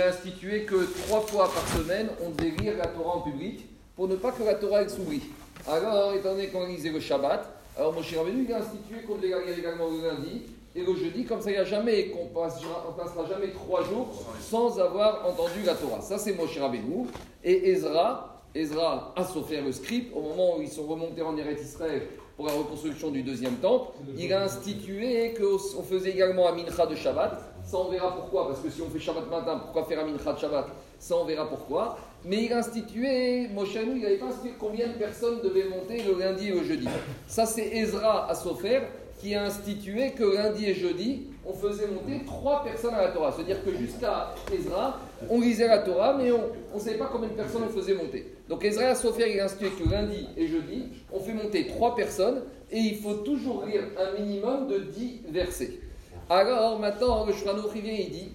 a institué que trois fois par semaine, on devait lire la Torah en public pour ne pas que la Torah elle s'oublie. Alors, étant donné qu'on lisait le Shabbat, alors Moshe Rabbeinu, il a institué qu'on devait lire également le lundi et le jeudi, comme ça il n'y a jamais, qu'on passera, passera jamais trois jours sans avoir entendu la Torah. Ça c'est Moshe Rabbeinu. Et Ezra, Ezra a souffert le script au moment où ils sont remontés en Eretz Israël pour la reconstruction du deuxième temple. Il a institué qu'on faisait également un mincha de Shabbat. Ça on verra pourquoi, parce que si on fait Shabbat matin, pourquoi faire un mincha de Shabbat? Ça on verra pourquoi. Mais il a institué, Moshe il n'avait pas institué combien de personnes devaient monter le lundi et le jeudi. Ça c'est Ezra à Sofer qui a institué que lundi et jeudi, on faisait monter trois personnes à la Torah. C'est-à-dire que jusqu'à Ezra, on lisait la Torah, mais on ne savait pas combien de personnes on faisait monter. Donc Ezra Sophia, il a institué que lundi et jeudi, on fait monter trois personnes, et il faut toujours lire un minimum de dix versets. Alors maintenant, le Shulchan vient et dit,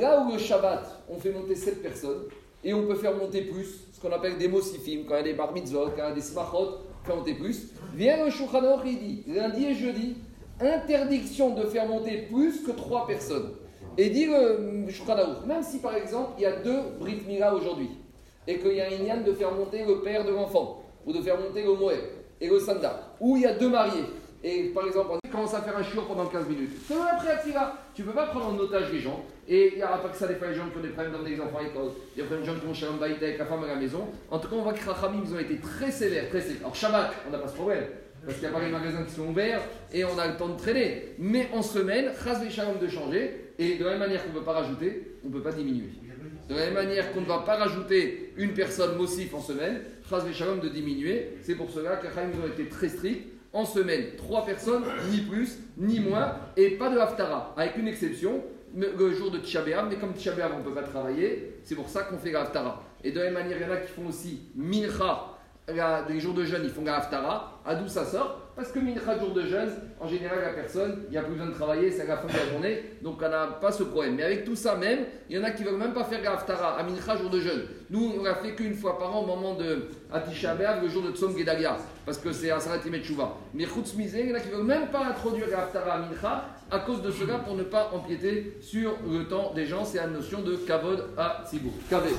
là où le Shabbat, on fait monter sept personnes, et on peut faire monter plus, ce qu'on appelle des mosifim, quand il y a des bar mitzvot, quand il y a des smachot, faire monter plus. Vient le Shulchan il dit, lundi et jeudi, interdiction de faire monter plus que trois personnes. Et dit le Shulchan même si par exemple il y a deux Brit Mila aujourd'hui, et qu'il y a un Inyan de faire monter le père de l'enfant, ou de faire monter le Moed et le Sanda, ou il y a deux mariés, et par exemple on commence à faire un chiot pendant 15 minutes, c'est après Atira, tu ne peux pas prendre en otage les gens, et il n'y aura pas que ça des fois les gens qui ont des problèmes d'emmener les enfants à l'école, il y a des gens qui vont chez avec la femme à la maison, en tout cas on voit que Rachamim ils ont été très sévères, très sévères. Alors Shabbat, on n'a pas ce problème, parce qu'il n'y a pas les magasins qui sont ouverts et on a le temps de traîner. Mais en semaine, chas shalom de changer et de la même manière qu'on ne peut pas rajouter, on ne peut pas diminuer. De la même manière qu'on ne va pas rajouter une personne mossif en semaine, chas shalom de diminuer. C'est pour cela que les ont été très stricts. En semaine, trois personnes, ni plus, ni moins, et pas de haftara, avec une exception, le jour de Tisha mais comme Tisha on ne peut pas travailler, c'est pour ça qu'on fait haftara. Et de la même manière, il y en a qui font aussi mincha, les jours de jeûne, ils font la haftara. À d'où ça sort Parce que mincha, jour de jeûne, en général, la personne, il n'y a plus besoin de travailler, c'est à la fin de la journée, donc on n'a pas ce problème. Mais avec tout ça même, il y en a qui ne veulent même pas faire la haftara à mincha, jour de jeûne. Nous, on l'a fait qu'une fois par an au moment de Atisha le jour de Tzom Gedalia, parce que c'est Asarat Chouva. Mais Chutz il y en a qui ne veulent même pas introduire la haftara à mincha, à cause de cela, pour ne pas empiéter sur le temps des gens. C'est la notion de kavod à Tzibur. Kavod.